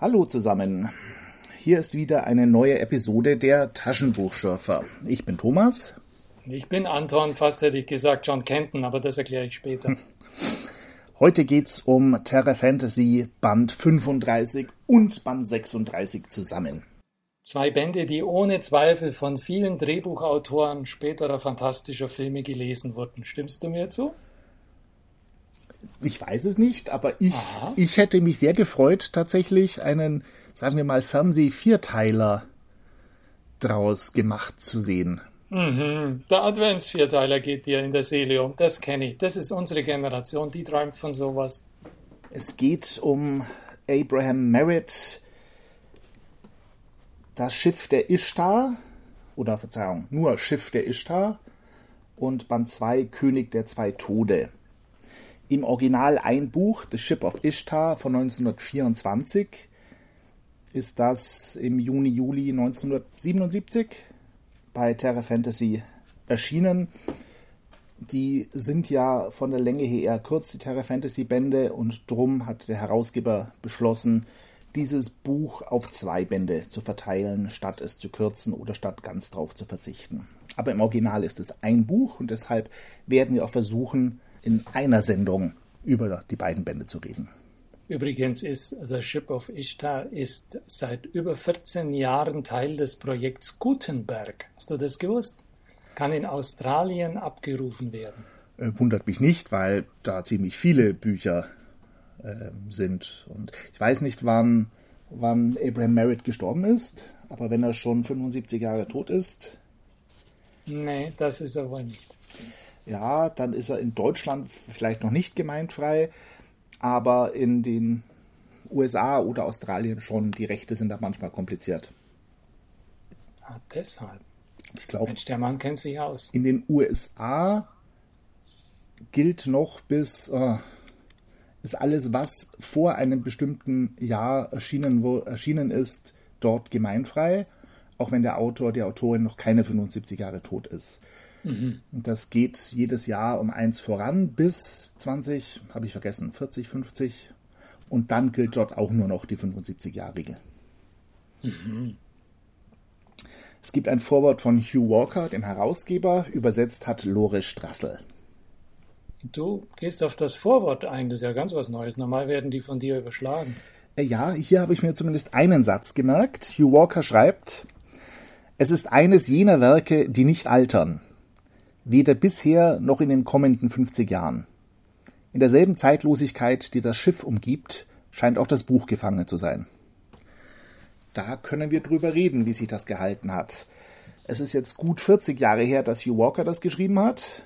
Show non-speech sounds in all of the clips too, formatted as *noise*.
Hallo zusammen. Hier ist wieder eine neue Episode der Taschenbuchschürfer. Ich bin Thomas. Ich bin Anton, fast hätte ich gesagt John Kenton, aber das erkläre ich später. *laughs* Heute geht's um Terra Fantasy Band 35 und Band 36 zusammen. Zwei Bände, die ohne Zweifel von vielen Drehbuchautoren späterer fantastischer Filme gelesen wurden. Stimmst du mir zu? Ich weiß es nicht, aber ich, ich hätte mich sehr gefreut, tatsächlich einen, sagen wir mal, Fernseh-Vierteiler draus gemacht zu sehen. Mhm. Der Advents-Vierteiler geht dir in der Seele um, das kenne ich. Das ist unsere Generation, die träumt von sowas. Es geht um Abraham Merritt, das Schiff der Ishtar, oder Verzeihung, nur Schiff der Ishtar und Band 2 König der zwei Tode im Original ein Buch, The Ship of Ishtar von 1924, ist das im Juni, Juli 1977 bei Terra Fantasy erschienen. Die sind ja von der Länge her eher kurz, die Terra Fantasy Bände, und drum hat der Herausgeber beschlossen, dieses Buch auf zwei Bände zu verteilen, statt es zu kürzen oder statt ganz drauf zu verzichten. Aber im Original ist es ein Buch und deshalb werden wir auch versuchen, in einer Sendung über die beiden Bände zu reden. Übrigens ist The Ship of Ishtar ist seit über 14 Jahren Teil des Projekts Gutenberg. Hast du das gewusst? Kann in Australien abgerufen werden. Äh, wundert mich nicht, weil da ziemlich viele Bücher äh, sind. Und ich weiß nicht, wann, wann Abraham Merritt gestorben ist, aber wenn er schon 75 Jahre tot ist. Nee, das ist er wohl nicht ja, dann ist er in Deutschland vielleicht noch nicht gemeindfrei, aber in den USA oder Australien schon. Die Rechte sind da manchmal kompliziert. Ah, deshalb. Ich glaube. Mensch, der Mann kennt sich aus. In den USA gilt noch bis äh, ist alles, was vor einem bestimmten Jahr erschienen, wo, erschienen ist, dort gemeinfrei, auch wenn der Autor, die Autorin noch keine 75 Jahre tot ist. Mhm. Und das geht jedes Jahr um eins voran bis 20, habe ich vergessen, 40, 50. Und dann gilt dort auch nur noch die 75-Jahr-Regel. Mhm. Es gibt ein Vorwort von Hugh Walker, dem Herausgeber, übersetzt hat Lore Strassel. Du gehst auf das Vorwort ein, das ist ja ganz was Neues. Normal werden die von dir überschlagen. Äh, ja, hier habe ich mir zumindest einen Satz gemerkt. Hugh Walker schreibt, es ist eines jener Werke, die nicht altern, weder bisher noch in den kommenden 50 Jahren. In derselben Zeitlosigkeit, die das Schiff umgibt, scheint auch das Buch gefangen zu sein. Da können wir drüber reden, wie sich das gehalten hat. Es ist jetzt gut 40 Jahre her, dass Hugh Walker das geschrieben hat.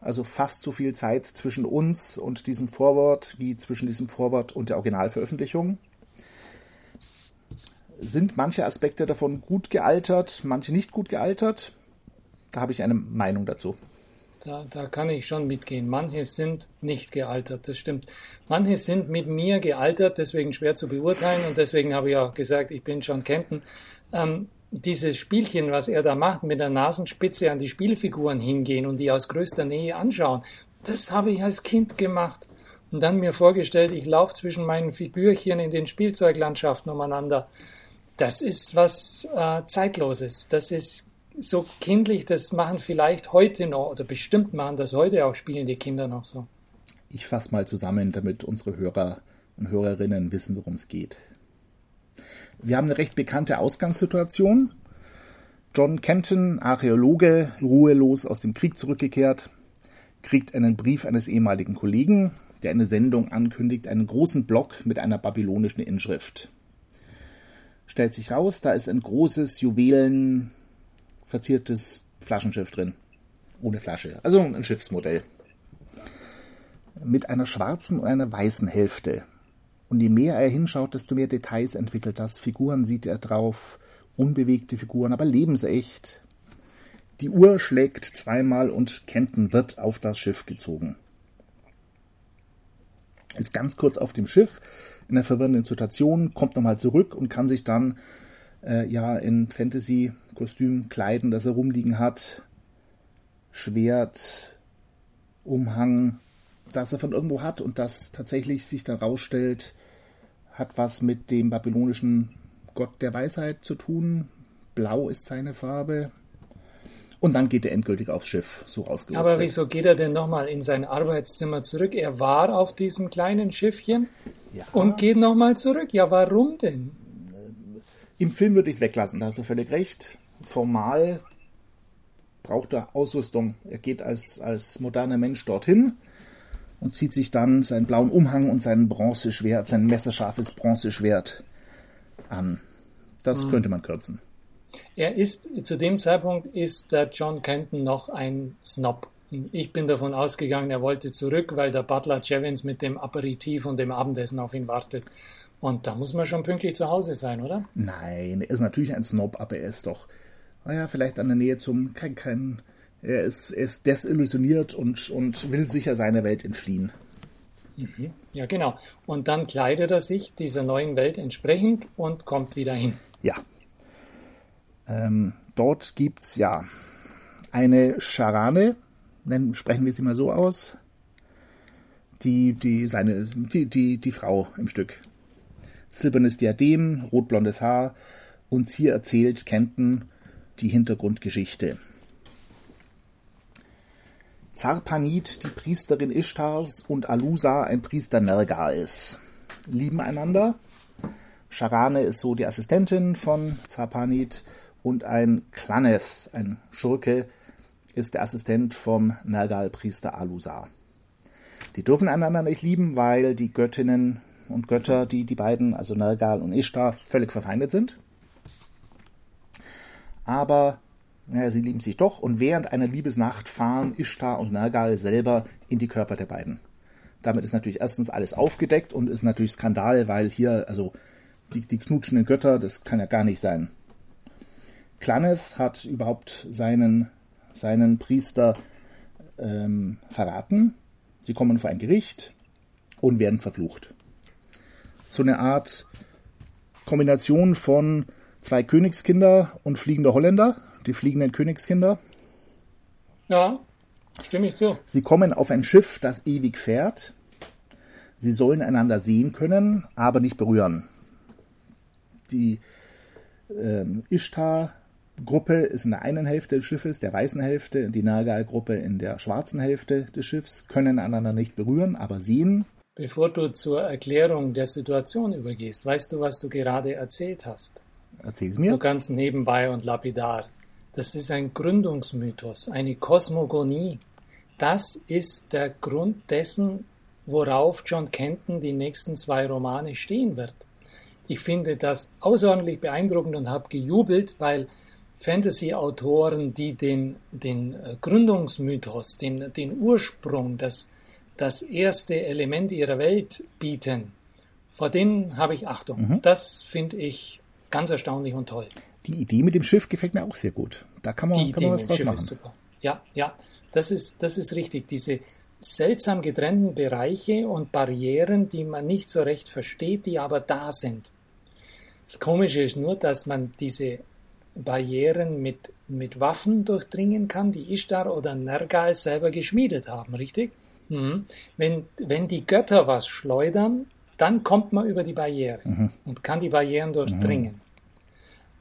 Also fast so viel Zeit zwischen uns und diesem Vorwort wie zwischen diesem Vorwort und der Originalveröffentlichung. Sind manche Aspekte davon gut gealtert, manche nicht gut gealtert? Da habe ich eine Meinung dazu. Da, da kann ich schon mitgehen. Manche sind nicht gealtert, das stimmt. Manche sind mit mir gealtert, deswegen schwer zu beurteilen und deswegen habe ich auch gesagt, ich bin John Kenton. Ähm, dieses Spielchen, was er da macht, mit der Nasenspitze an die Spielfiguren hingehen und die aus größter Nähe anschauen, das habe ich als Kind gemacht. Und dann mir vorgestellt, ich laufe zwischen meinen Figürchen in den Spielzeuglandschaften umeinander. Das ist was äh, Zeitloses. Das ist so kindlich, das machen vielleicht heute noch, oder bestimmt machen das heute auch spielende Kinder noch so. Ich fasse mal zusammen, damit unsere Hörer und Hörerinnen wissen, worum es geht. Wir haben eine recht bekannte Ausgangssituation. John Kenton, Archäologe, ruhelos aus dem Krieg zurückgekehrt, kriegt einen Brief eines ehemaligen Kollegen, der eine Sendung ankündigt, einen großen Block mit einer babylonischen Inschrift. Stellt sich raus, da ist ein großes Juwelen verziertes Flaschenschiff drin. Ohne Flasche. Also ein Schiffsmodell. Mit einer schwarzen und einer weißen Hälfte. Und je mehr er hinschaut, desto mehr Details entwickelt das. Figuren sieht er drauf, unbewegte Figuren, aber lebensecht. Die Uhr schlägt zweimal und Kenton wird auf das Schiff gezogen. Ist ganz kurz auf dem Schiff, in einer verwirrenden Situation, kommt nochmal zurück und kann sich dann äh, ja in Fantasy-Kostüm kleiden, das er rumliegen hat. Schwert, Umhang, das er von irgendwo hat und das tatsächlich sich dann rausstellt, hat was mit dem babylonischen Gott der Weisheit zu tun. Blau ist seine Farbe. Und dann geht er endgültig aufs Schiff, so ausgerüstet. Aber wieso geht er denn nochmal in sein Arbeitszimmer zurück? Er war auf diesem kleinen Schiffchen ja. und geht nochmal zurück. Ja, warum denn? Im Film würde ich es weglassen, da hast du völlig recht. Formal braucht er Ausrüstung. Er geht als, als moderner Mensch dorthin und zieht sich dann seinen blauen Umhang und sein Bronzeschwert, sein messerscharfes Bronzeschwert an. Das mhm. könnte man kürzen. Er ist, zu dem Zeitpunkt ist der John Kenton noch ein Snob. Ich bin davon ausgegangen, er wollte zurück, weil der Butler Jevons mit dem Aperitif und dem Abendessen auf ihn wartet. Und da muss man schon pünktlich zu Hause sein, oder? Nein, er ist natürlich ein Snob, aber er ist doch, naja, vielleicht an der Nähe zum, kein, kein, er ist, er ist desillusioniert und, und will sicher seiner Welt entfliehen. Mhm. Ja, genau. Und dann kleidet er sich dieser neuen Welt entsprechend und kommt wieder hin. Ja, ähm, dort gibt es ja eine Scharane, nennen, sprechen wir sie mal so aus, die, die, seine, die, die, die Frau im Stück. Silbernes Diadem, rotblondes Haar und sie erzählt Kenton die Hintergrundgeschichte. Zarpanit, die Priesterin Ishtars, und Alusa, ein Priester Nergals, lieben einander. Charane ist so die Assistentin von Zarpanit und ein Klaneth, ein Schurke, ist der Assistent vom Nergal-Priester Alusar. Die dürfen einander nicht lieben, weil die Göttinnen und Götter, die die beiden, also Nergal und Ishtar, völlig verfeindet sind. Aber naja, sie lieben sich doch und während einer Liebesnacht fahren Ishtar und Nergal selber in die Körper der beiden. Damit ist natürlich erstens alles aufgedeckt und ist natürlich Skandal, weil hier, also die, die knutschenden Götter, das kann ja gar nicht sein. Klaneth hat überhaupt seinen, seinen Priester ähm, verraten. Sie kommen vor ein Gericht und werden verflucht. So eine Art Kombination von zwei Königskinder und fliegende Holländer, die fliegenden Königskinder. Ja, stimme ich zu. Sie kommen auf ein Schiff, das ewig fährt. Sie sollen einander sehen können, aber nicht berühren. Die ähm, Ishtar Gruppe ist in der einen Hälfte des Schiffes, der weißen Hälfte, die Nagal-Gruppe in der schwarzen Hälfte des Schiffs, können einander nicht berühren, aber sehen. Bevor du zur Erklärung der Situation übergehst, weißt du, was du gerade erzählt hast? Erzähl es mir. So ganz nebenbei und lapidar. Das ist ein Gründungsmythos, eine Kosmogonie. Das ist der Grund dessen, worauf John Kenton die nächsten zwei Romane stehen wird. Ich finde das außerordentlich beeindruckend und habe gejubelt, weil Fantasy-Autoren, die den, den äh, Gründungsmythos, den, den Ursprung, das, das erste Element ihrer Welt bieten, vor denen habe ich Achtung. Mhm. Das finde ich ganz erstaunlich und toll. Die Idee mit dem Schiff gefällt mir auch sehr gut. Da kann man, die kann Idee man was draus Schiff machen. Ist super. Ja, ja, das ist, das ist richtig. Diese seltsam getrennten Bereiche und Barrieren, die man nicht so recht versteht, die aber da sind. Das Komische ist nur, dass man diese Barrieren mit, mit Waffen durchdringen kann, die Ishtar oder Nergal selber geschmiedet haben, richtig? Mhm. Wenn, wenn die Götter was schleudern, dann kommt man über die Barriere mhm. und kann die Barrieren durchdringen. Mhm.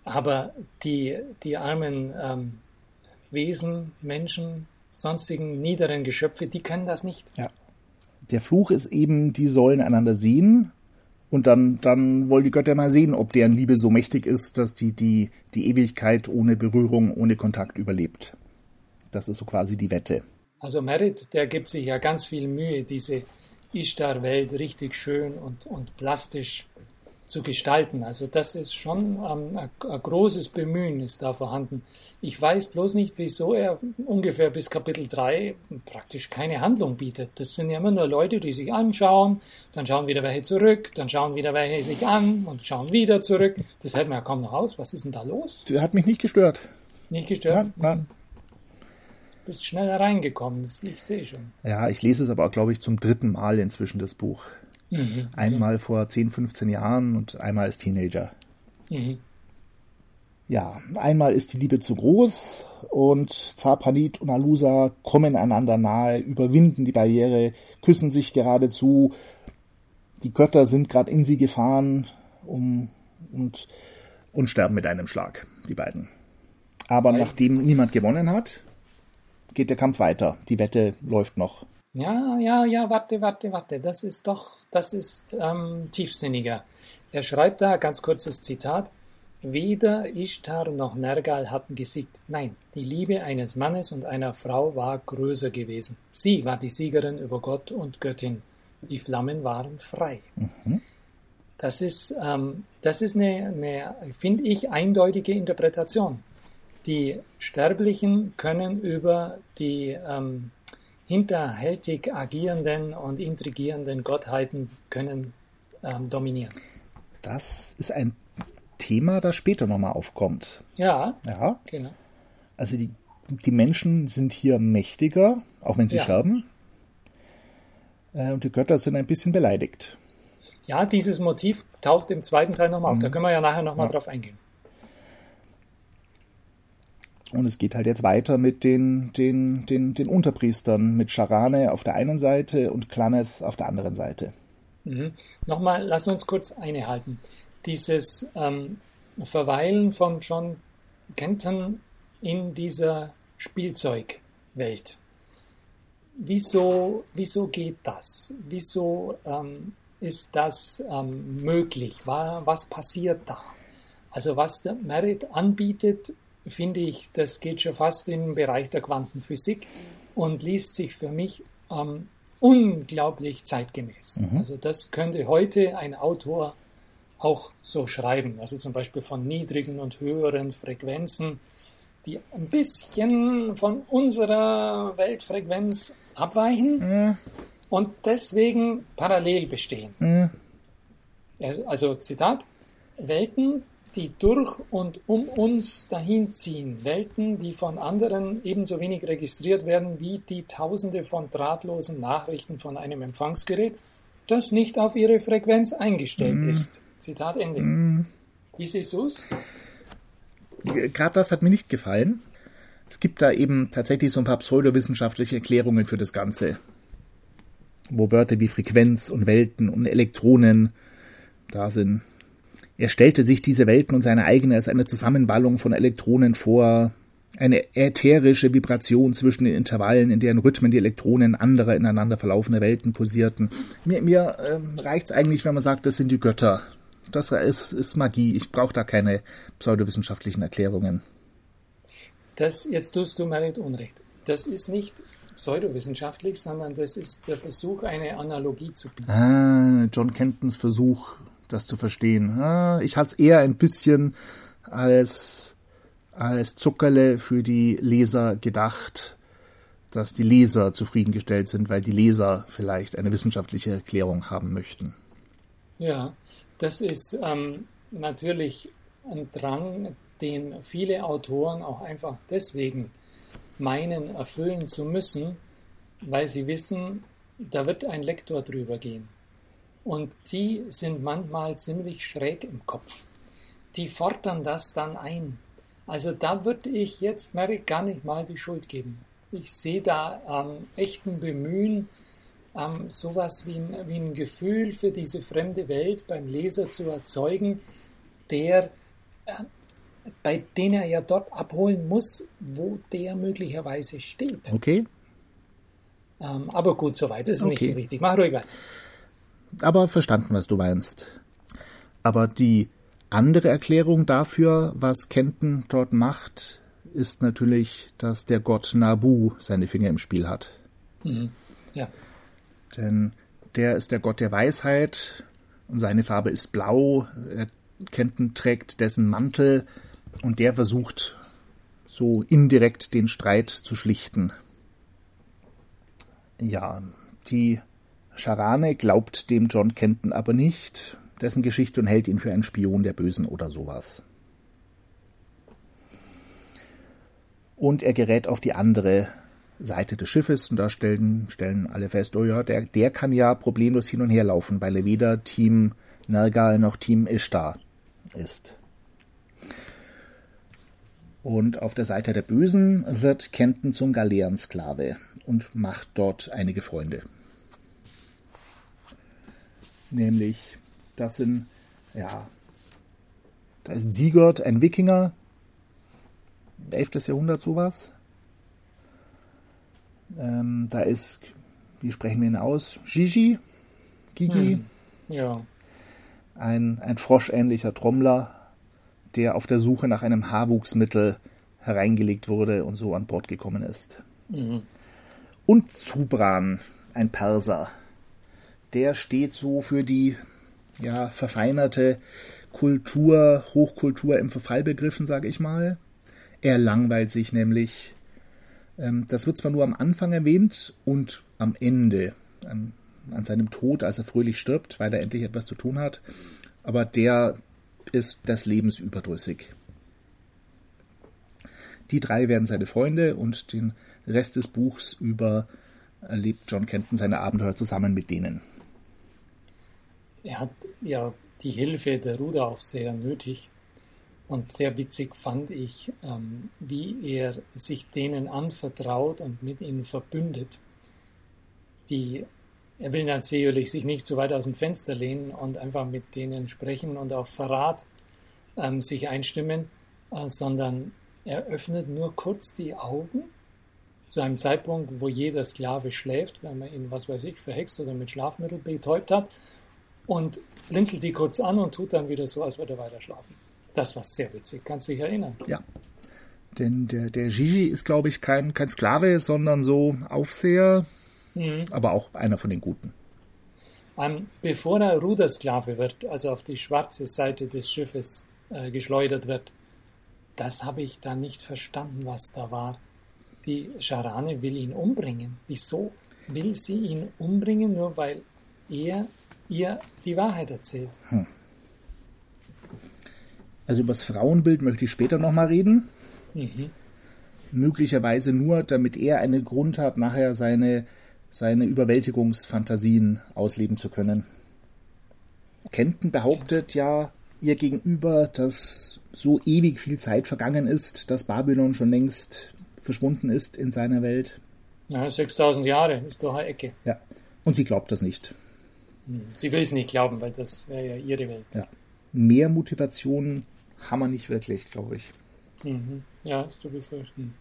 Aber die, die armen ähm, Wesen, Menschen, sonstigen niederen Geschöpfe, die können das nicht. Ja. Der Fluch ist eben, die sollen einander sehen und dann, dann wollen die Götter mal sehen, ob deren Liebe so mächtig ist, dass die, die die Ewigkeit ohne Berührung, ohne Kontakt überlebt. Das ist so quasi die Wette. Also Merit, der gibt sich ja ganz viel Mühe, diese Ishtar-Welt richtig schön und, und plastisch zu gestalten. Also das ist schon ähm, ein, ein, großes Bemühen ist da vorhanden. Ich weiß bloß nicht, wieso er ungefähr bis Kapitel 3 praktisch keine Handlung bietet. Das sind ja immer nur Leute, die sich anschauen, dann schauen wieder welche zurück, dann schauen wieder welche sich an und schauen wieder zurück. Das hält man ja kaum noch aus. Was ist denn da los? Das hat mich nicht gestört. Nicht gestört? Nein, nein. Bist schnell hereingekommen, ich sehe schon. Ja, ich lese es aber, glaube ich, zum dritten Mal inzwischen, das Buch. Mhm. Einmal vor 10, 15 Jahren und einmal als Teenager. Mhm. Ja, einmal ist die Liebe zu groß und Zarpanit und Alusa kommen einander nahe, überwinden die Barriere, küssen sich geradezu. die Götter sind gerade in sie gefahren um, und, und sterben mit einem Schlag, die beiden. Aber Weil nachdem niemand gewonnen hat, geht der Kampf weiter. Die Wette läuft noch. Ja, ja, ja, warte, warte, warte. Das ist doch, das ist ähm, tiefsinniger. Er schreibt da, ganz kurzes Zitat, Weder Ishtar noch Nergal hatten gesiegt. Nein, die Liebe eines Mannes und einer Frau war größer gewesen. Sie war die Siegerin über Gott und Göttin. Die Flammen waren frei. Mhm. Das ist, ähm, das ist eine, eine finde ich, eindeutige Interpretation. Die Sterblichen können über die ähm, hinterhältig agierenden und intrigierenden Gottheiten können ähm, dominieren. Das ist ein Thema, das später nochmal aufkommt. Ja. Ja. Genau. Also die, die Menschen sind hier mächtiger, auch wenn sie ja. sterben. Äh, und die Götter sind ein bisschen beleidigt. Ja, dieses Motiv taucht im zweiten Teil nochmal auf. Da mhm. können wir ja nachher nochmal ja. drauf eingehen. Und es geht halt jetzt weiter mit den, den, den, den Unterpriestern, mit Charane auf der einen Seite und Klaneth auf der anderen Seite. Mhm. Nochmal, lass uns kurz eine halten dieses ähm, Verweilen von John Kenton in dieser Spielzeugwelt. Wieso, wieso geht das? Wieso ähm, ist das ähm, möglich? Was passiert da? Also was der Merit anbietet, finde ich, das geht schon fast in den Bereich der Quantenphysik und liest sich für mich ähm, unglaublich zeitgemäß. Mhm. Also das könnte heute ein Autor auch so schreiben. Also zum Beispiel von niedrigen und höheren Frequenzen, die ein bisschen von unserer Weltfrequenz abweichen mhm. und deswegen parallel bestehen. Mhm. Also Zitat, Welten, die durch und um uns dahin ziehen, Welten, die von anderen ebenso wenig registriert werden wie die Tausende von drahtlosen Nachrichten von einem Empfangsgerät, das nicht auf ihre Frequenz eingestellt mhm. ist. Zitat Ende. Mm. Wie siehst du es? Gerade das hat mir nicht gefallen. Es gibt da eben tatsächlich so ein paar pseudowissenschaftliche Erklärungen für das Ganze. Wo Wörter wie Frequenz und Welten und Elektronen da sind. Er stellte sich diese Welten und seine eigene als eine Zusammenballung von Elektronen vor, eine ätherische Vibration zwischen den Intervallen, in deren Rhythmen die Elektronen anderer ineinander verlaufender Welten posierten. Mir, mir äh, reicht es eigentlich, wenn man sagt, das sind die Götter, das ist, ist Magie. Ich brauche da keine pseudowissenschaftlichen Erklärungen. Das, jetzt tust du mir nicht Unrecht. Das ist nicht pseudowissenschaftlich, sondern das ist der Versuch, eine Analogie zu bieten. Ah, John Kentons Versuch, das zu verstehen. Ah, ich hatte es eher ein bisschen als, als Zuckerle für die Leser gedacht, dass die Leser zufriedengestellt sind, weil die Leser vielleicht eine wissenschaftliche Erklärung haben möchten. Ja, das ist ähm, natürlich ein Drang, den viele Autoren auch einfach deswegen meinen, erfüllen zu müssen, weil sie wissen, da wird ein Lektor drüber gehen. Und die sind manchmal ziemlich schräg im Kopf. Die fordern das dann ein. Also da würde ich jetzt Merrick gar nicht mal die Schuld geben. Ich sehe da ähm, echten Bemühen, ähm, sowas wie ein, wie ein Gefühl für diese fremde Welt beim Leser zu erzeugen, der äh, bei dem er ja dort abholen muss, wo der möglicherweise steht. Okay. Ähm, aber gut, soweit. Das ist okay. nicht so wichtig. Mach ruhig weiter. Aber verstanden, was du meinst. Aber die andere Erklärung dafür, was Kenton dort macht, ist natürlich, dass der Gott Nabu seine Finger im Spiel hat. Mhm. Ja. Denn der ist der Gott der Weisheit und seine Farbe ist blau. Er Kenton trägt dessen Mantel und der versucht so indirekt den Streit zu schlichten. Ja, die Scharane glaubt dem John Kenton aber nicht, dessen Geschichte und hält ihn für einen Spion der Bösen oder sowas. Und er gerät auf die andere Seite des Schiffes und da stellen, stellen alle fest, oh ja, der, der kann ja problemlos hin und her laufen, weil er weder Team Nergal noch Team Ishtar ist. Und auf der Seite der Bösen wird Kenton zum Galeerensklave und macht dort einige Freunde. Nämlich, das sind, ja, da ist Sigurd, ein Wikinger, 11. Jahrhundert sowas. Ähm, da ist, wie sprechen wir ihn aus? Gigi? Gigi? Hm. Ja. Ein, ein froschähnlicher Trommler, der auf der Suche nach einem Haarwuchsmittel hereingelegt wurde und so an Bord gekommen ist. Mhm. Und Zubran, ein Perser. Der steht so für die ja, verfeinerte Kultur, Hochkultur im Verfall begriffen, sage ich mal. Er langweilt sich nämlich. Ähm, das wird zwar nur am Anfang erwähnt und am Ende, an, an seinem Tod, als er fröhlich stirbt, weil er endlich etwas zu tun hat, aber der ist des Lebens überdrüssig. Die drei werden seine Freunde und den Rest des Buchs über erlebt John Kenton seine Abenteuer zusammen mit denen. Er hat ja die Hilfe der Ruderaufseher nötig. Und sehr witzig fand ich, ähm, wie er sich denen anvertraut und mit ihnen verbündet. Die, er will natürlich sich nicht zu weit aus dem Fenster lehnen und einfach mit denen sprechen und auf Verrat ähm, sich einstimmen, äh, sondern er öffnet nur kurz die Augen zu einem Zeitpunkt, wo jeder Sklave schläft, wenn man ihn, was weiß ich, verhext oder mit Schlafmittel betäubt hat und blinzelt die kurz an und tut dann wieder so, als würde er weiter schlafen. Das war sehr witzig, kannst du dich erinnern? Ja. Denn der, der Gigi ist, glaube ich, kein, kein Sklave, sondern so Aufseher, mhm. aber auch einer von den Guten. Ähm, bevor er Rudersklave wird, also auf die schwarze Seite des Schiffes äh, geschleudert wird, das habe ich da nicht verstanden, was da war. Die Scharane will ihn umbringen. Wieso will sie ihn umbringen, nur weil er ihr die Wahrheit erzählt. Hm. Also über das Frauenbild möchte ich später nochmal reden. Mhm. Möglicherweise nur, damit er einen Grund hat, nachher seine, seine Überwältigungsfantasien ausleben zu können. Kenton behauptet ja ihr gegenüber, dass so ewig viel Zeit vergangen ist, dass Babylon schon längst verschwunden ist in seiner Welt. Ja, 6000 Jahre ist doch eine Ecke. Ja, und sie glaubt das nicht. Sie will es nicht glauben, weil das wäre ja ihre Welt. Ja. Mehr Motivation haben wir nicht wirklich, glaube ich. Mhm. Ja, ist zu befürchten.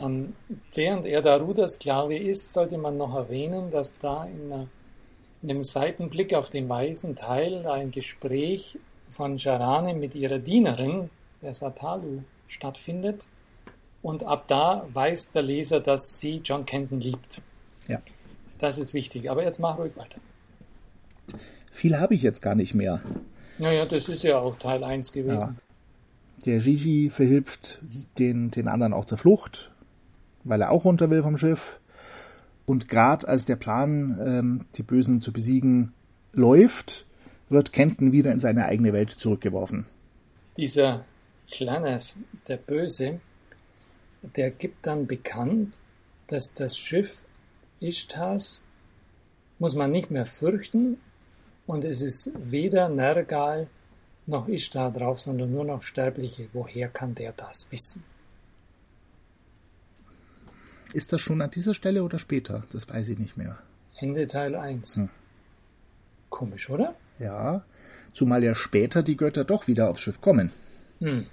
Ähm, während er da Rudersklave ist, sollte man noch erwähnen, dass da in, einer, in einem Seitenblick auf den weißen Teil ein Gespräch von Sharane mit ihrer Dienerin, der Satalu, stattfindet. Und ab da weiß der Leser, dass sie John Kenton liebt. Ja. Das ist wichtig. Aber jetzt mach ruhig weiter. Viel habe ich jetzt gar nicht mehr. Naja, das ist ja auch Teil 1 gewesen. Ja. Der Gigi verhilft den, den anderen auch zur Flucht, weil er auch runter will vom Schiff. Und gerade als der Plan, ähm, die Bösen zu besiegen, läuft, wird Kenton wieder in seine eigene Welt zurückgeworfen. Dieser Kleines, der Böse, der gibt dann bekannt, dass das Schiff Ishtars muss man nicht mehr fürchten und es ist weder Nergal noch Ishtar drauf, sondern nur noch Sterbliche. Woher kann der das wissen? Ist das schon an dieser Stelle oder später? Das weiß ich nicht mehr. Ende Teil 1. Hm. Komisch, oder? Ja, zumal ja später die Götter doch wieder aufs Schiff kommen. Hm.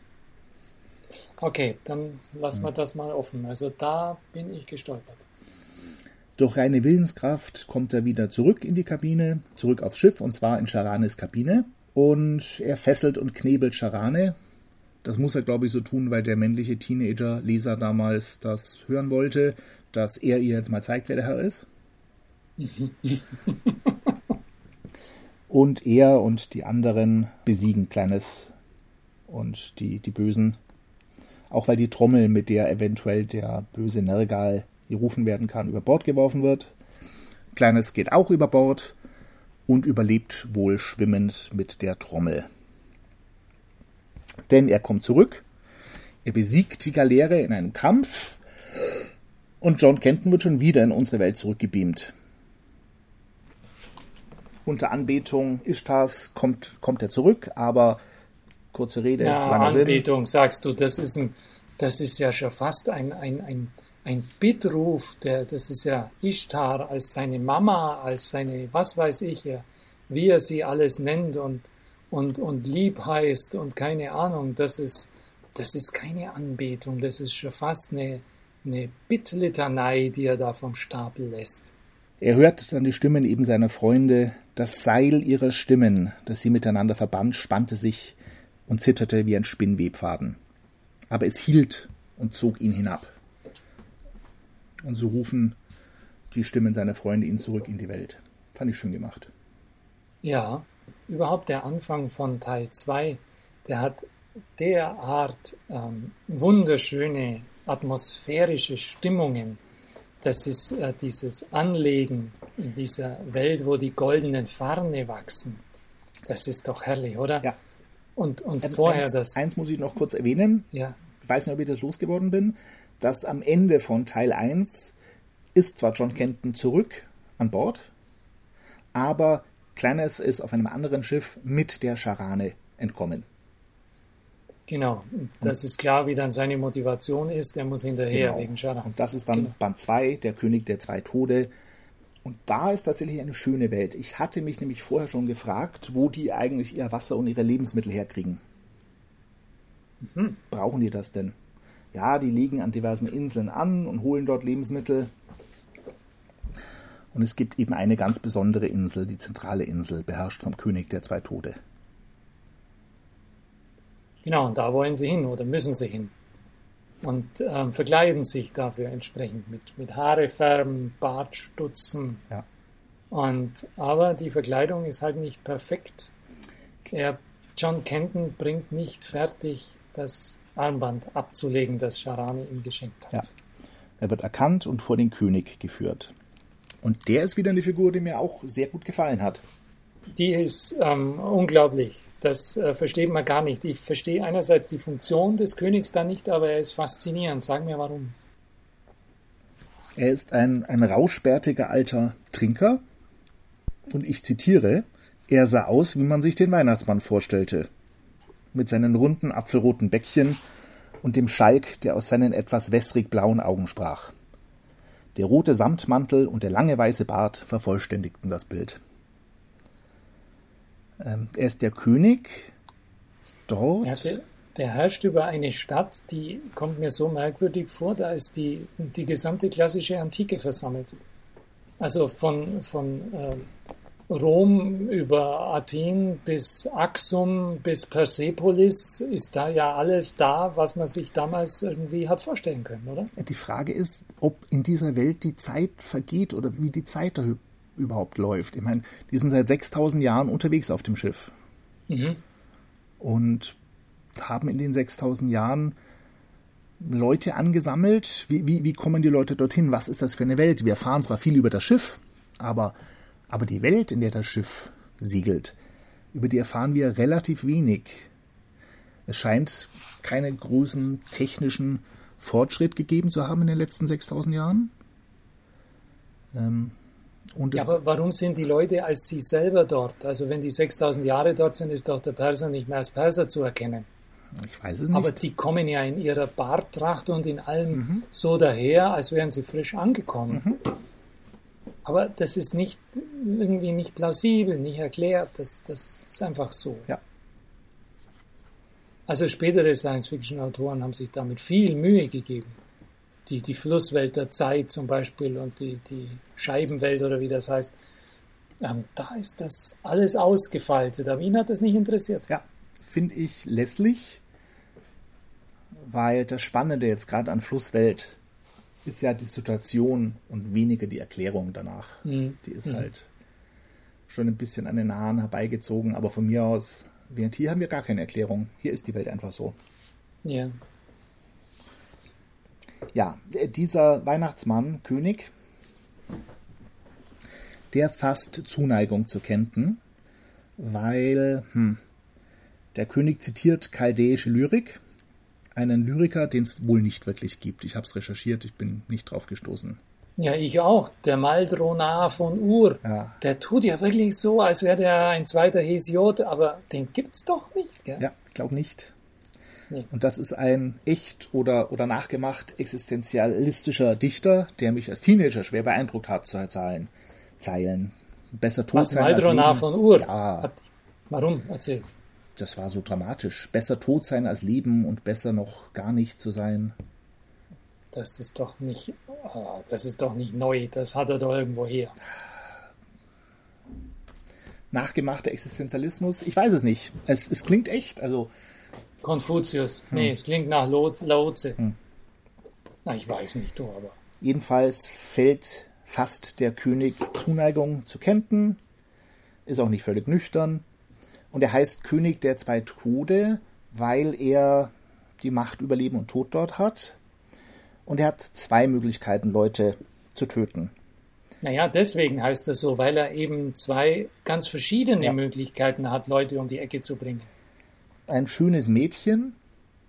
Okay, dann lassen wir das mal offen. Also da bin ich gestolpert. Durch reine Willenskraft kommt er wieder zurück in die Kabine, zurück aufs Schiff, und zwar in Charanes Kabine. Und er fesselt und knebelt Charane. Das muss er, glaube ich, so tun, weil der männliche Teenager-Leser damals das hören wollte, dass er ihr jetzt mal zeigt, wer der Herr ist. *laughs* und er und die anderen besiegen Kleines und die, die Bösen. Auch weil die Trommel, mit der eventuell der böse Nergal gerufen werden kann, über Bord geworfen wird. Kleines geht auch über Bord und überlebt wohl schwimmend mit der Trommel. Denn er kommt zurück, er besiegt die Galeere in einem Kampf und John Kenton wird schon wieder in unsere Welt zurückgebeamt. Unter Anbetung Ishtars kommt, kommt er zurück, aber kurze Rede, ja, langer Anbetung, Sinn. sagst du, das ist, ein, das ist ja schon fast ein, ein, ein ein Bittruf, der, das ist ja Ishtar als seine Mama, als seine, was weiß ich, ja, wie er sie alles nennt und, und, und lieb heißt und keine Ahnung, das ist, das ist keine Anbetung, das ist schon fast eine, eine Bittlitanei, die er da vom Stapel lässt. Er hört dann die Stimmen eben seiner Freunde, das Seil ihrer Stimmen, das sie miteinander verband, spannte sich und zitterte wie ein Spinnwebfaden. Aber es hielt und zog ihn hinab. Und so rufen die Stimmen seiner Freunde ihn zurück in die Welt. Fand ich schön gemacht. Ja, überhaupt der Anfang von Teil 2, der hat derart ähm, wunderschöne atmosphärische Stimmungen. Das ist äh, dieses Anlegen in dieser Welt, wo die goldenen Farne wachsen. Das ist doch herrlich, oder? Ja. Und, und ähm, vorher eins, das. Eins muss ich noch kurz erwähnen. Ja. Ich weiß nicht, ob ich das losgeworden bin, dass am Ende von Teil 1 ist zwar John Kenton zurück an Bord, aber Kleineth ist auf einem anderen Schiff mit der Scharane entkommen. Genau, das ist klar, wie dann seine Motivation ist. Er muss hinterher Genau. wegen Schara. Und das ist dann Genau. Band 2, der König der zwei Tode. Und da ist tatsächlich eine schöne Welt. Ich hatte mich nämlich vorher schon gefragt, wo die eigentlich ihr Wasser und ihre Lebensmittel herkriegen. Mhm. Brauchen die das denn? Ja, die liegen an diversen Inseln an und holen dort Lebensmittel. Und es gibt eben eine ganz besondere Insel, die zentrale Insel, beherrscht vom König der zwei Tode. Genau, und da wollen sie hin oder müssen sie hin. Und ähm, verkleiden sich dafür entsprechend mit, mit Haare färben, Bart stutzen. Ja. Und, aber die Verkleidung ist halt nicht perfekt. Er, John Kenton bringt nicht fertig, das Armband abzulegen, das Sharani ihm geschenkt hat. Ja. Er wird erkannt und vor den König geführt. Und der ist wieder eine Figur, die mir auch sehr gut gefallen hat. Die ist ähm, unglaublich. Das äh, versteht man gar nicht. Ich verstehe einerseits die Funktion des Königs da nicht, aber er ist faszinierend. Sag mir warum. Er ist ein, ein rauschbärtiger alter Trinker. Und ich zitiere, er sah aus, wie man sich den Weihnachtsmann vorstellte. Mit seinen runden, apfelroten Bäckchen und dem Schalk, der aus seinen etwas wässrig blauen Augen sprach. Der rote Samtmantel und der lange weiße Bart vervollständigten das Bild. Ähm, er ist der König dort. Er hatte, der herrscht über eine Stadt, die kommt mir so merkwürdig vor, da ist die, die gesamte klassische Antike versammelt. Also von, von äh, Rom über Athen bis Axum bis Persepolis ist da ja alles da, was man sich damals irgendwie hat vorstellen können, oder? Die Frage ist, ob in dieser Welt die Zeit vergeht oder wie die Zeit da überhaupt läuft. Ich meine, die sind seit 6000 Jahren unterwegs auf dem Schiff und haben in den 6000 Jahren Leute angesammelt. Wie, wie, wie kommen die Leute dorthin? Was ist das für eine Welt? Wir erfahren zwar viel über das Schiff, aber, aber die Welt, in der das Schiff segelt, über die erfahren wir relativ wenig. Es scheint keinen großen technischen Fortschritt gegeben zu haben in den letzten 6000 Jahren. Ähm, und Ja, aber warum sind die Leute als sie selber dort? Also wenn die 6000 Jahre dort sind, ist doch der Perser nicht mehr als Perser zu erkennen. ich weiß es nicht. Aber die kommen ja in ihrer Barttracht und in allem Mhm. so daher, als wären sie frisch angekommen. Aber das ist nicht irgendwie nicht plausibel, nicht erklärt. Das, das ist einfach so. ja. Also spätere Science-Fiction-Autoren haben sich damit viel Mühe gegeben. Die, die Flusswelt der Zeit zum Beispiel und die, die Scheibenwelt oder wie das heißt. Ähm, da ist das alles ausgefeilt. Aber ihn hat das nicht interessiert. Ja, finde ich lässlich, weil das Spannende jetzt gerade an Flusswelt ist ja die Situation und weniger die Erklärung danach. Mhm. Die ist halt schon ein bisschen an den Haaren herbeigezogen, aber von mir aus, während hier haben wir gar keine Erklärung. Hier ist die Welt einfach so. Ja. Ja, dieser Weihnachtsmann, König, der fasst Zuneigung zu Kenton, weil hm, der König zitiert chaldäische Lyrik, einen Lyriker, den es wohl nicht wirklich gibt. Ich habe es recherchiert, ich bin nicht drauf gestoßen. Ja, ich auch. Der Maldronar von Ur. Ja. Der tut ja wirklich so, als wäre der ein zweiter Hesiod, aber den gibt's doch nicht. Gell? Ja, ich glaube nicht. Nee. Und das ist ein echt oder, oder nachgemacht existenzialistischer Dichter, der mich als Teenager schwer beeindruckt hat, zu Zeilen. Zeilen. Besser tot Was, sein als Waldronach leben. von Ur? Ja. Hat, warum? Erzähl. Das war so dramatisch. Besser tot sein als leben und besser noch gar nicht zu sein. Das ist doch nicht, ah, das ist doch nicht neu. Das hat er doch irgendwo her. Nachgemachter Existenzialismus? Ich weiß es nicht. Es, es klingt echt. Also Konfuzius. Nee, es klingt nach Lao Lao Tse. Na, ich weiß nicht, du, aber. jedenfalls fällt fast der König Zuneigung zu Kenten, ist auch nicht völlig nüchtern. Und er heißt König der zwei Tode, weil er die Macht über Leben und Tod dort hat. Und er hat zwei Möglichkeiten, Leute zu töten. Naja, deswegen heißt das so, weil er eben zwei ganz verschiedene Ja. Möglichkeiten hat, Leute um die Ecke zu bringen. Ein schönes Mädchen,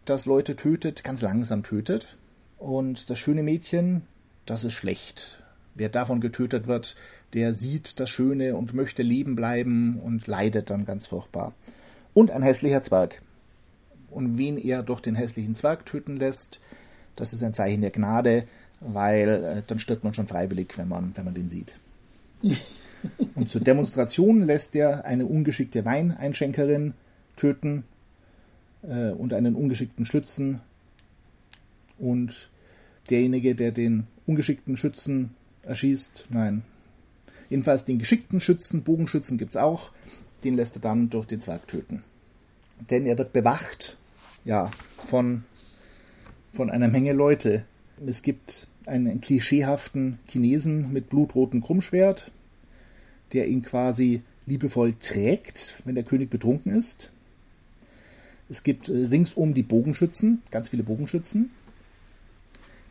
das Leute tötet, ganz langsam tötet. Und das schöne Mädchen, das ist schlecht. Wer davon getötet wird, der sieht das Schöne und möchte leben bleiben und leidet dann ganz furchtbar. Und ein hässlicher Zwerg. Und wen er durch den hässlichen Zwerg töten lässt, das ist ein Zeichen der Gnade, weil äh, dann stirbt man schon freiwillig, wenn man, wenn man den sieht. *laughs* Und zur Demonstration lässt er eine ungeschickte Weineinschenkerin töten äh, und einen ungeschickten Schützen. Und derjenige, der den ungeschickten Schützen erschießt, nein. Jedenfalls den geschickten Schützen, Bogenschützen gibt es auch, den lässt er dann durch den Zwerg töten. Denn er wird bewacht, ja, von, von einer Menge Leute. Es gibt einen klischeehaften Chinesen mit blutrotem Krummschwert, der ihn quasi liebevoll trägt, wenn der König betrunken ist. Es gibt äh, ringsum die Bogenschützen, ganz viele Bogenschützen,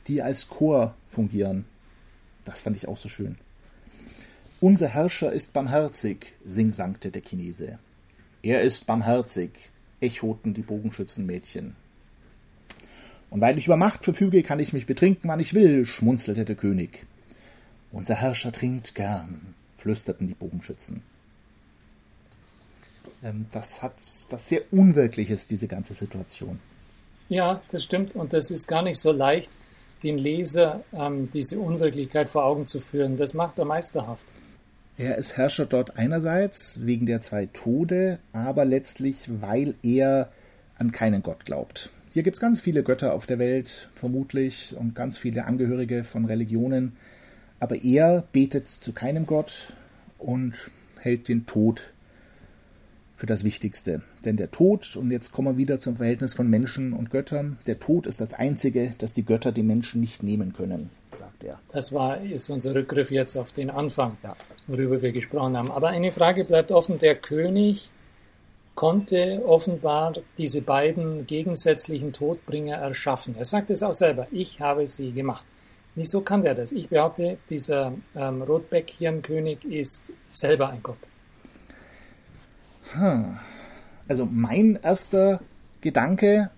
die als Chor fungieren. Das fand ich auch so schön. Unser Herrscher ist barmherzig, singsangte der Chinese. Er ist barmherzig, echoten die Bogenschützenmädchen. Und weil ich über Macht verfüge, kann ich mich betrinken, wann ich will, schmunzelte der König. Unser Herrscher trinkt gern, flüsterten die Bogenschützen. Ähm, das hat was sehr Unwirkliches, diese ganze Situation. Ja, das stimmt. Und das ist gar nicht so leicht, den Leser ähm, diese Unwirklichkeit vor Augen zu führen. Das macht er meisterhaft. Er ist Herrscher dort einerseits wegen der zwei Tode, aber letztlich, weil er an keinen Gott glaubt. Hier gibt es ganz viele Götter auf der Welt, vermutlich, und ganz viele Angehörige von Religionen. Aber er betet zu keinem Gott und hält den Tod für das Wichtigste. Denn der Tod, und jetzt kommen wir wieder zum Verhältnis von Menschen und Göttern, der Tod ist das Einzige, das die Götter den Menschen nicht nehmen können, sagt er. Das war, ist unser Rückgriff jetzt auf den Anfang, Ja. worüber wir gesprochen haben. Aber eine Frage bleibt offen. Der König konnte offenbar diese beiden gegensätzlichen Todbringer erschaffen. Er sagt es auch selber, ich habe sie gemacht. Wieso kann der das? Ich behaupte, dieser ähm, Rotbäckchenkönig ist selber ein Gott. Also mein erster Gedanke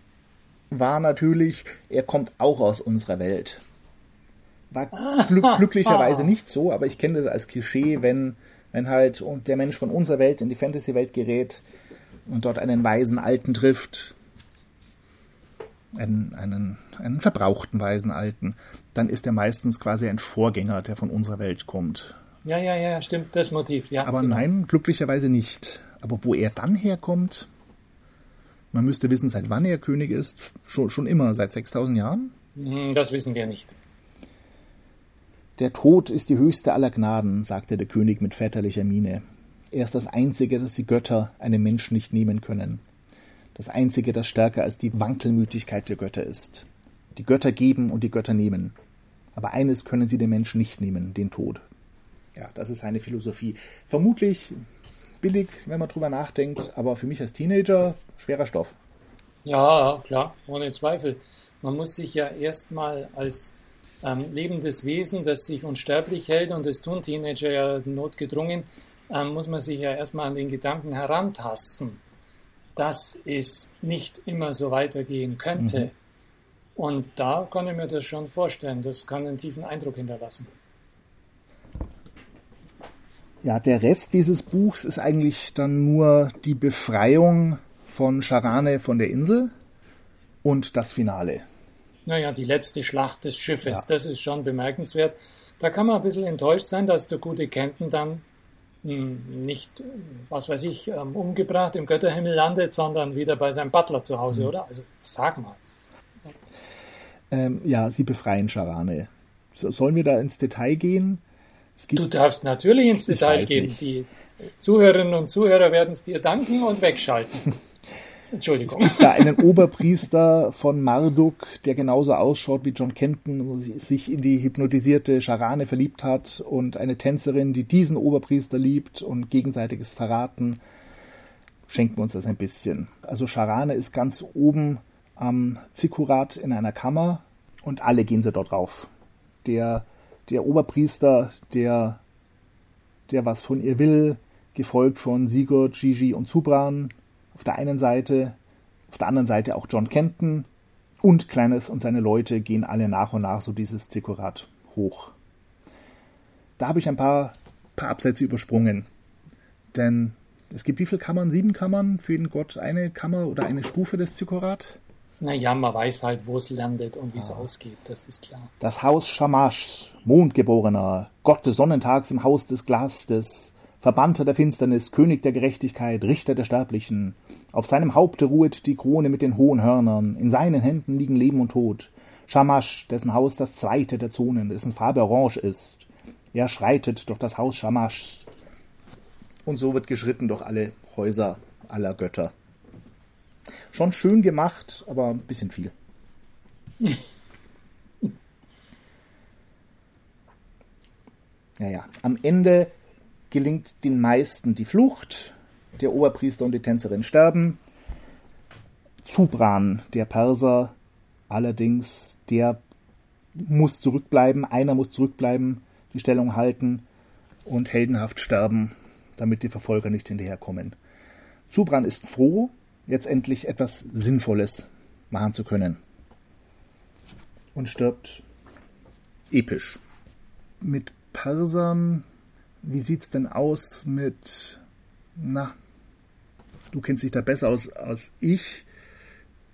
war natürlich, er kommt auch aus unserer Welt. War glück *laughs* glücklicherweise nicht so, aber ich kenne das als Klischee, wenn, wenn halt und der Mensch von unserer Welt in die Fantasy-Welt gerät und dort einen weisen Alten trifft, einen, einen, einen verbrauchten weisen Alten, dann ist er meistens quasi ein Vorgänger, der von unserer Welt kommt. Ja, ja, ja, stimmt, das Motiv, ja. Aber genau. nein, glücklicherweise nicht. Aber wo er dann herkommt, man müsste wissen, seit wann er König ist, schon, schon immer, seit 6000 Jahren. Hm, Das wissen wir nicht. Der Tod ist die höchste aller Gnaden, sagte der König mit väterlicher Miene. Er ist das Einzige, das die Götter einem Menschen nicht nehmen können. Das Einzige, das stärker als die Wankelmütigkeit der Götter ist. Die Götter geben und die Götter nehmen. Aber eines können sie den Menschen nicht nehmen, den Tod. Ja, das ist seine Philosophie. Vermutlich billig, wenn man drüber nachdenkt, aber für mich als Teenager schwerer Stoff. Ja, klar, ohne Zweifel. Man muss sich ja erstmal als ähm, lebendes Wesen, das sich unsterblich hält, und das tun Teenager ja notgedrungen, ähm, muss man sich ja erstmal an den Gedanken herantasten, dass es nicht immer so weitergehen könnte. Und da kann ich mir das schon vorstellen. Das kann einen tiefen Eindruck hinterlassen. Ja, der Rest dieses Buchs ist eigentlich dann nur die Befreiung von Charane von der Insel. Und das Finale. Naja, die letzte Schlacht des Schiffes, ja. das ist schon bemerkenswert. Da kann man ein bisschen enttäuscht sein, dass der gute Kenton dann hm, nicht, was weiß ich, ähm, umgebracht im Götterhimmel landet, sondern wieder bei seinem Butler zu Hause, mhm. oder? Also sag mal. Ähm, ja, sie befreien Charane. So, sollen wir da ins Detail gehen? Du darfst natürlich ins Detail gehen. Nicht. Die Zuhörerinnen und Zuhörer werden es dir danken und wegschalten. *laughs* Entschuldigung. Es gibt da einen Oberpriester von Marduk, der genauso ausschaut wie John Kenton, sich in die hypnotisierte Charane verliebt hat und eine Tänzerin, die diesen Oberpriester liebt und gegenseitiges Verraten. Schenken wir uns das ein bisschen. Also Charane ist ganz oben am Zikurat in einer Kammer und alle gehen sie dort rauf. Der, der Oberpriester, der, der was von ihr will, gefolgt von Sigurd, Gigi und Zubran, auf der einen Seite, auf der anderen Seite auch John Kenton und Kleines und seine Leute gehen alle nach und nach so dieses Zikurat hoch. Da habe ich ein paar, paar Absätze übersprungen. Denn es gibt wie viele Kammern? Sieben Kammern für jeden Gott? Eine Kammer oder eine Stufe des Zikurat? Naja, man weiß halt, wo es landet und wie es ah. ausgeht, das ist klar. Das Haus Shamash, Mondgeborener, Gott des Sonnentags im Haus des Glastes, Verbannter der Finsternis, König der Gerechtigkeit, Richter der Sterblichen. Auf seinem Haupte ruhet die Krone mit den hohen Hörnern, in seinen Händen liegen Leben und Tod. Shamash, dessen Haus das zweite der Zonen, dessen Farbe orange ist. Er schreitet durch das Haus Shamash. Und so wird geschritten durch alle Häuser aller Götter. Schon schön gemacht, aber ein bisschen viel. *laughs* Naja, am Ende gelingt den meisten die Flucht. Der Oberpriester und die Tänzerin sterben. Zubran, der Perser, allerdings, der muss zurückbleiben, einer muss zurückbleiben, die Stellung halten und heldenhaft sterben, damit die Verfolger nicht hinterherkommen. Zubran ist froh, jetzt endlich etwas Sinnvolles machen zu können. Und stirbt episch. Mit Persern wie sieht's denn aus mit, na, du kennst dich da besser aus als ich,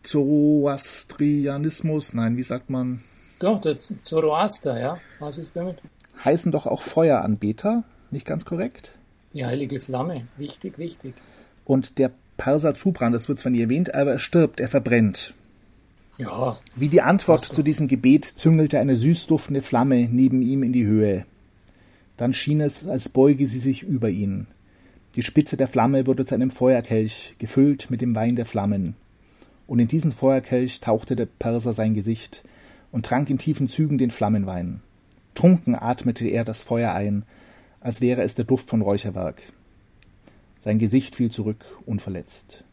Zoroastrianismus, nein, wie sagt man? Doch, der Zoroaster, ja. Was ist damit? Heißen doch auch Feueranbeter, nicht ganz korrekt? Die heilige Flamme, wichtig, wichtig. Und der Perser Zubran, das wird zwar nie erwähnt, aber er stirbt, er verbrennt. Ja. Wie die Antwort zu diesem Gebet züngelte eine süßduftende Flamme neben ihm in die Höhe. Dann schien es, als beuge sie sich über ihn. Die Spitze der Flamme wurde zu einem Feuerkelch, gefüllt mit dem Wein der Flammen. Und in diesen Feuerkelch tauchte der Perser sein Gesicht und trank in tiefen Zügen den Flammenwein. Trunken atmete er das Feuer ein, als wäre es der Duft von Räucherwerk. Sein Gesicht fiel zurück, unverletzt.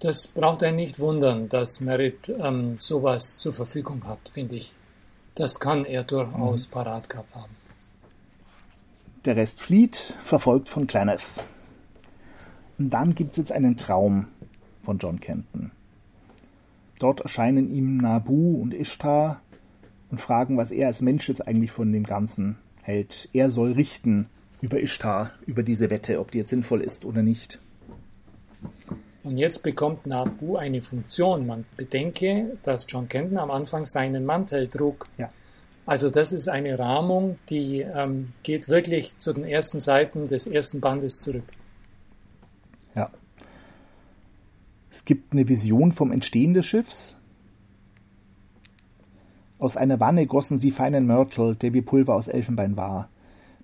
Das braucht einen nicht wundern, dass Merit ähm, sowas zur Verfügung hat, finde ich. Das kann er durchaus mhm. parat gehabt haben. Der Rest flieht, verfolgt von Clenneth. Und dann gibt es jetzt einen Traum von John Kenton. Dort erscheinen ihm Nabu und Ishtar und fragen, was er als Mensch jetzt eigentlich von dem Ganzen hält. Er soll richten über Ishtar, über diese Wette, ob die jetzt sinnvoll ist oder nicht. Und jetzt bekommt Nabu eine Funktion. Man bedenke, dass John Kenton am Anfang seinen Mantel trug. Ja. Also das ist eine Rahmung, die ähm, geht wirklich zu den ersten Seiten des ersten Bandes zurück. Ja. Es gibt eine Vision vom Entstehen des Schiffs. Aus einer Wanne gossen sie feinen Mörtel, der wie Pulver aus Elfenbein war,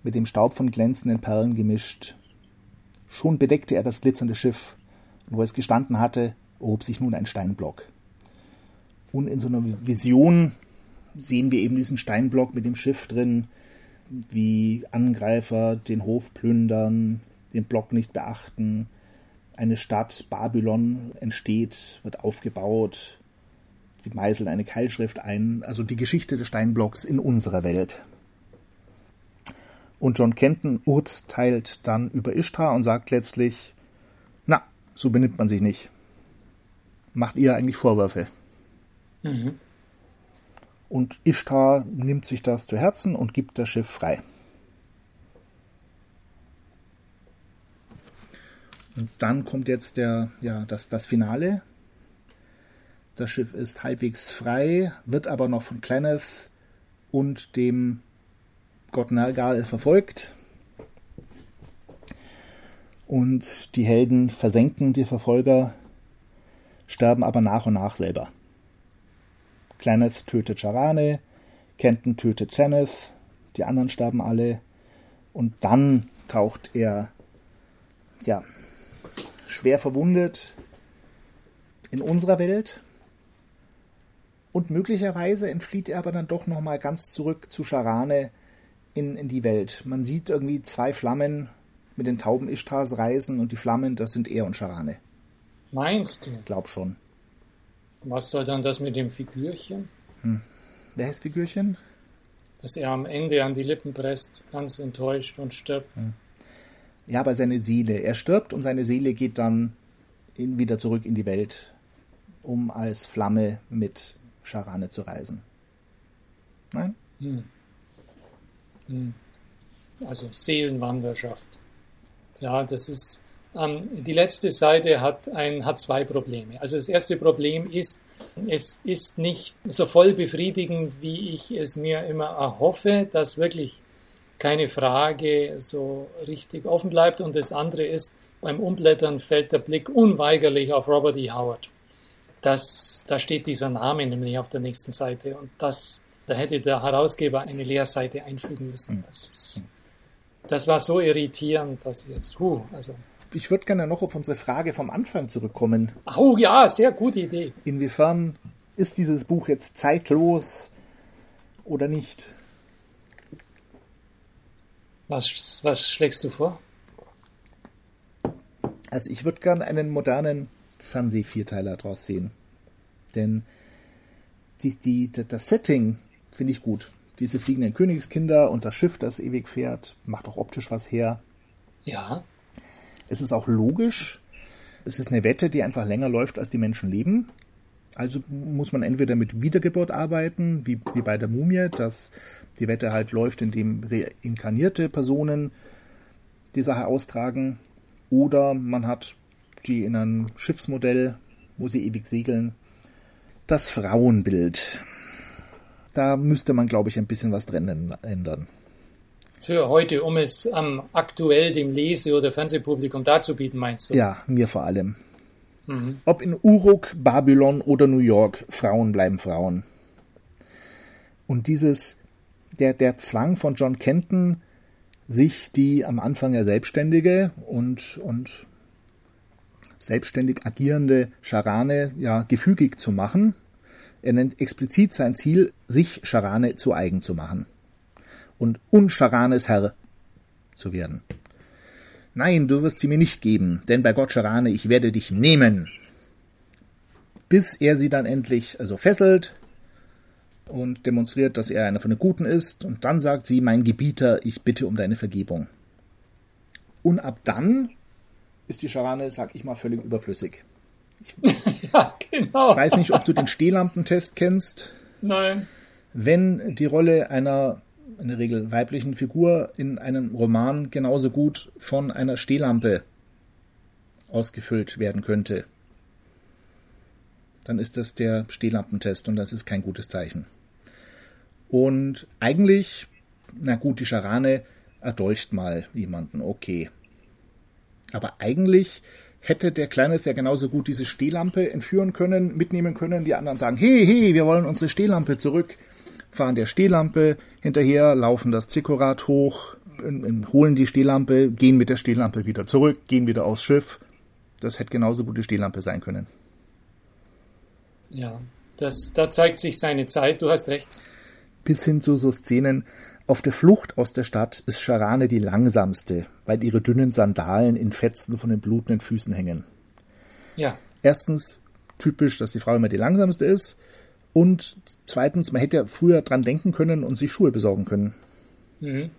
mit dem Staub von glänzenden Perlen gemischt. Schon bedeckte er das glitzernde Schiff, und wo es gestanden hatte, erhob sich nun ein Steinblock. Und in so einer Vision sehen wir eben diesen Steinblock mit dem Schiff drin, wie Angreifer den Hof plündern, den Block nicht beachten. Eine Stadt Babylon entsteht, wird aufgebaut. Sie meißeln eine Keilschrift ein, also die Geschichte des Steinblocks in unserer Welt. Und John Kenton urteilt dann über Ishtar und sagt letztlich, na, so benimmt man sich nicht. Macht ihr eigentlich Vorwürfe? Mhm. Und Ishtar nimmt sich das zu Herzen und gibt das Schiff frei. Und dann kommt jetzt der, ja, das, das Finale. Das Schiff ist halbwegs frei, wird aber noch von Clenneth und dem Gott Nergal verfolgt. Und die Helden versenken die Verfolger, sterben aber nach und nach selber. Clenneth tötet Charane, Kenton tötet Clenneth, die anderen sterben alle. Und dann taucht er, ja, schwer verwundet in unserer Welt. Und möglicherweise entflieht er aber dann doch nochmal ganz zurück zu Charane in, in die Welt. Man sieht irgendwie zwei Flammen mit den Tauben Ishtars reisen und die Flammen, das sind er und Charane. Meinst du? Glaub schon. Was soll dann das mit dem Figürchen? Hm. Wer heißt Figürchen? Dass er am Ende an die Lippen presst, ganz enttäuscht und stirbt. Hm. Ja, aber seine Seele. Er stirbt und seine Seele geht dann in, wieder zurück in die Welt, um als Flamme mit Charane zu reisen. Nein? Hm. Also Seelenwanderschaft. Ja, das ist ähm, die letzte Seite hat ein hat zwei Probleme. Also das erste Problem ist, es ist nicht so voll befriedigend, wie ich es mir immer erhoffe, dass wirklich keine Frage so richtig offen bleibt. Und das andere ist, beim Umblättern fällt der Blick unweigerlich auf Robert E. Howard. Das, da steht dieser Name nämlich auf der nächsten Seite und das, da hätte der Herausgeber eine Leerseite einfügen müssen. Das, ist, das war so irritierend, dass jetzt, huh, also. Ich würde gerne noch auf unsere Frage vom Anfang zurückkommen. Oh ja, sehr gute Idee. Inwiefern ist dieses Buch jetzt zeitlos oder nicht? Was, was schlägst du vor? Also ich würde gern einen modernen Fernseh-Vierteiler draus sehen. Denn die, die, das Setting finde ich gut. Diese fliegenden Königskinder und das Schiff, das ewig fährt, macht auch optisch was her. Ja. Es ist auch logisch. Es ist eine Wette, die einfach länger läuft, als die Menschen leben. Also muss man entweder mit Wiedergeburt arbeiten, wie, wie bei der Mumie, dass die Wette halt läuft, indem reinkarnierte Personen die Sache austragen, oder man hat die in einem Schiffsmodell, wo sie ewig segeln. Das Frauenbild. Da müsste man, glaube ich, ein bisschen was drin ändern. Für heute, um es ähm, aktuell dem Lese- oder Fernsehpublikum darzubieten, meinst du? Ja, mir vor allem. Mhm. Ob in Uruk, Babylon oder New York, Frauen bleiben Frauen. Und dieses, der, der Zwang von John Kenton, sich die am Anfang ja selbstständige und, und selbstständig agierende Scharane ja gefügig zu machen. Er nennt explizit sein Ziel, sich Scharane zu eigen zu machen und unscharanes Herr zu werden. Nein, du wirst sie mir nicht geben, denn bei Gott Scharane, ich werde dich nehmen. Bis er sie dann endlich also fesselt, und demonstriert, dass er einer von den Guten ist. Und dann sagt sie, mein Gebieter, ich bitte um deine Vergebung. Und ab dann ist die Scharane, sag ich mal, völlig überflüssig. Ich, *laughs* ja, genau. Ich weiß nicht, ob du den Stehlampentest kennst. Nein. Wenn die Rolle einer in der Regel weiblichen Figur in einem Roman genauso gut von einer Stehlampe ausgefüllt werden könnte, dann ist das der Stehlampentest und das ist kein gutes Zeichen. Und eigentlich, na gut, die Scharane erdolcht mal jemanden, okay. Aber eigentlich hätte der Kleine ja genauso gut diese Stehlampe entführen können, mitnehmen können. Die anderen sagen, hey, hey, wir wollen unsere Stehlampe zurück. Fahren der Stehlampe hinterher, laufen das Zikorat hoch, holen die Stehlampe, gehen mit der Stehlampe wieder zurück, gehen wieder aufs Schiff. Das hätte genauso gut die Stehlampe sein können. Ja, das, da zeigt sich seine Zeit, du hast recht bis hin zu so Szenen, auf der Flucht aus der Stadt ist Scharane die langsamste, weil ihre dünnen Sandalen in Fetzen von den blutenden Füßen hängen. Ja. Erstens typisch, dass die Frau immer die langsamste ist. Und zweitens, man hätte ja früher dran denken können und sich Schuhe besorgen können. Mhm.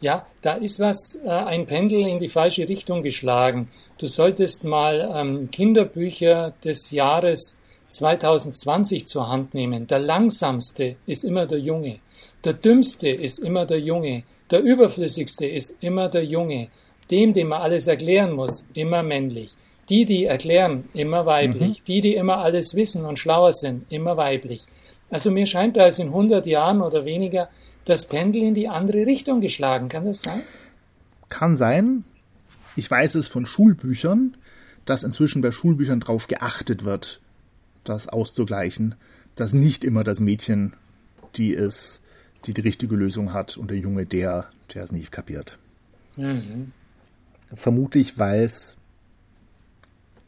Ja, da ist was, äh, ein Pendel in die falsche Richtung geschlagen. Du solltest mal ähm, Kinderbücher des Jahres 2020 zur Hand nehmen. Der langsamste ist immer der Junge. Der dümmste ist immer der Junge. Der überflüssigste ist immer der Junge. Dem, dem man alles erklären muss, immer männlich. Die, die erklären, immer weiblich. Mhm. Die, die immer alles wissen und schlauer sind, immer weiblich. Also mir scheint, da ist in 100 Jahren oder weniger das Pendel in die andere Richtung geschlagen. Kann das sein? Kann sein. Ich weiß es von Schulbüchern, dass inzwischen bei Schulbüchern darauf geachtet wird, das auszugleichen, dass nicht immer das Mädchen die ist, die die richtige Lösung hat und der Junge der, der es nicht kapiert. Mhm. Vermutlich, weil es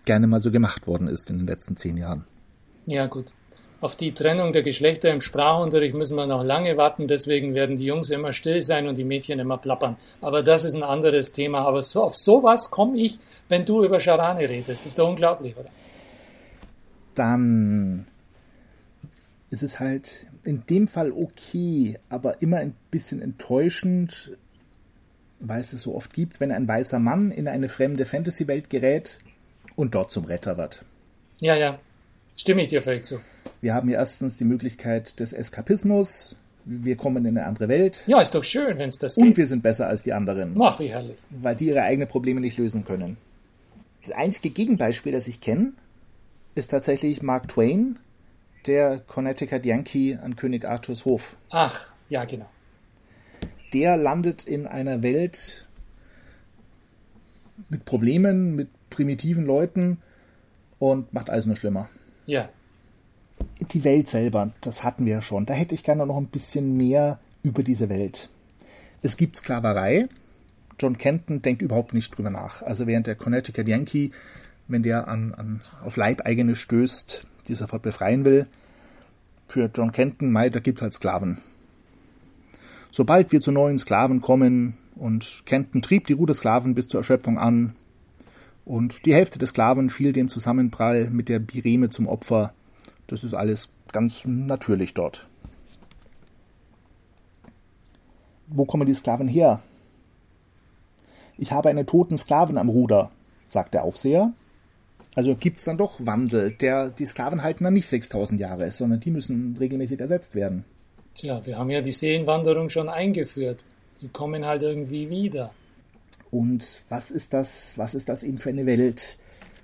gerne mal so gemacht worden ist in den letzten zehn Jahren. Ja, gut. Auf die Trennung der Geschlechter im Sprachunterricht müssen wir noch lange warten, deswegen werden die Jungs immer still sein und die Mädchen immer plappern. Aber das ist ein anderes Thema. Aber so, auf sowas komme ich, wenn du über Scharane redest. Das ist doch unglaublich, oder? Dann ist es halt in dem Fall okay, aber immer ein bisschen enttäuschend, weil es es so oft gibt, wenn ein weißer Mann in eine fremde Fantasy-Welt gerät und dort zum Retter wird. Ja, ja, stimme ich dir völlig zu. Wir haben hier erstens die Möglichkeit des Eskapismus. Wir kommen in eine andere Welt. Ja, ist doch schön, wenn es das geht. Und wir sind besser als die anderen. Ach, wie herrlich. Weil die ihre eigenen Probleme nicht lösen können. Das einzige Gegenbeispiel, das ich kenne, ist tatsächlich Mark Twain, der Connecticut Yankee an König Arthurs Hof. Ach, ja, genau. Der landet in einer Welt mit Problemen, mit primitiven Leuten und macht alles nur schlimmer. Ja die Welt selber, das hatten wir ja schon. Da hätte ich gerne noch ein bisschen mehr über diese Welt. Es gibt Sklaverei. John Kenton denkt überhaupt nicht drüber nach. Also während der Connecticut Yankee, wenn der an, an, auf Leibeigene stößt, die sofort befreien will, für John Kenton, mei, da gibt halt Sklaven. Sobald wir zu neuen Sklaven kommen und Kenton trieb die Ruder Sklaven bis zur Erschöpfung an und die Hälfte der Sklaven fiel dem Zusammenprall mit der Bireme zum Opfer, das ist alles ganz natürlich dort. Wo kommen die Sklaven her? Ich habe einen toten Sklaven am Ruder, sagt der Aufseher. Also gibt es dann doch Wandel. Der, die Sklaven halten dann nicht 6000 Jahre, sondern die müssen regelmäßig ersetzt werden. Tja, wir haben ja die Seenwanderung schon eingeführt. Die kommen halt irgendwie wieder. Und was ist das, was ist das eben für eine Welt?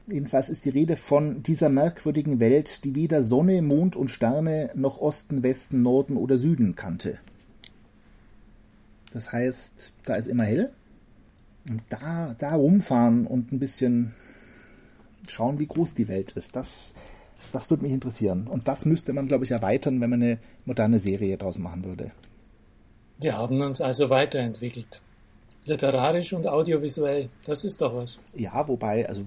Jedenfalls ist die Rede von dieser merkwürdigen Welt, die weder Sonne, Mond und Sterne noch Osten, Westen, Norden oder Süden kannte. Das heißt, da ist immer hell. Und da, da rumfahren und ein bisschen schauen, wie groß die Welt ist, das, das würde mich interessieren. Und das müsste man, glaube ich, erweitern, wenn man eine moderne Serie daraus machen würde. Wir haben uns also weiterentwickelt. Literarisch und audiovisuell, das ist doch was. Ja, wobei, also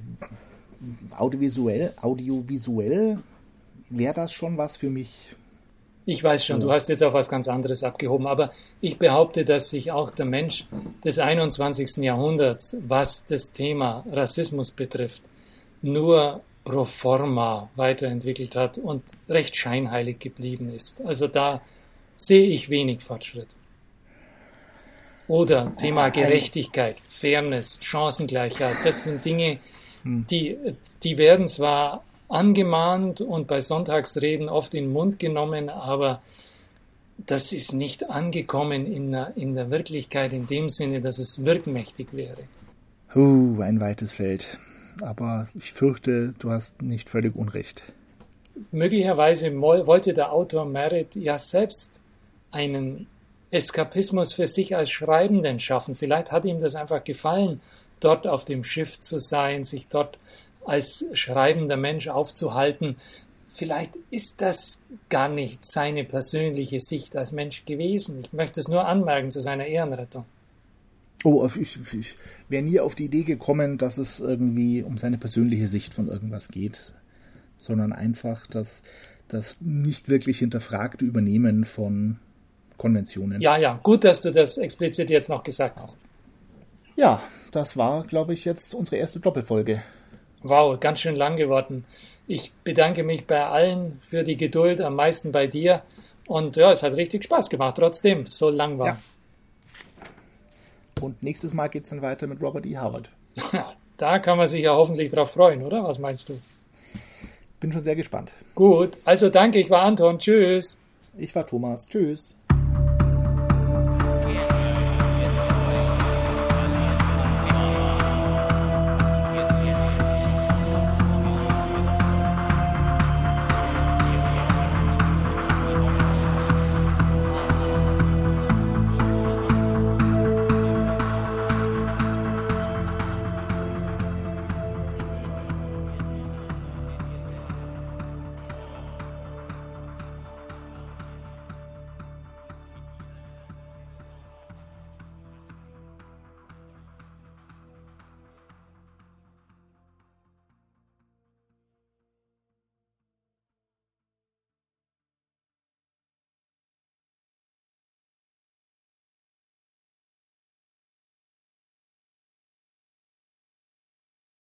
audiovisuell, audiovisuell wäre das schon was für mich. Ich weiß schon, du hast jetzt auf was ganz anderes abgehoben, aber ich behaupte, dass sich auch der Mensch des 21. Jahrhunderts, was das Thema Rassismus betrifft, nur pro forma weiterentwickelt hat und recht scheinheilig geblieben ist. Also da sehe ich wenig Fortschritt. Oder Thema Gerechtigkeit, Fairness, Chancengleichheit, das sind Dinge, die, die werden zwar angemahnt und bei Sonntagsreden oft in den Mund genommen, aber das ist nicht angekommen in der, in der Wirklichkeit in dem Sinne, dass es wirkmächtig wäre. Uh, ein weites Feld. Aber ich fürchte, du hast nicht völlig Unrecht. Möglicherweise wollte der Autor Merritt ja selbst einen Eskapismus für sich als Schreibenden schaffen. Vielleicht hat ihm das einfach gefallen dort auf dem Schiff zu sein, sich dort als schreibender Mensch aufzuhalten. Vielleicht ist das gar nicht seine persönliche Sicht als Mensch gewesen. Ich möchte es nur anmerken zu seiner Ehrenrettung. Oh, ich, ich wäre nie auf die Idee gekommen, dass es irgendwie um seine persönliche Sicht von irgendwas geht, sondern einfach das, das nicht wirklich hinterfragte Übernehmen von Konventionen. Ja, ja, gut, dass du das explizit jetzt noch gesagt hast. Ja, das war, glaube ich, jetzt unsere erste Doppelfolge. Wow, ganz schön lang geworden. Ich bedanke mich bei allen für die Geduld, am meisten bei dir. Und ja, es hat richtig Spaß gemacht, trotzdem so lang war. Ja. Und nächstes Mal geht es dann weiter mit Robert E. Howard. da kann man sich ja hoffentlich drauf freuen, oder? Was meinst du? Bin schon sehr gespannt. Gut, also danke, ich war Anton. Tschüss. Ich war Thomas. Tschüss.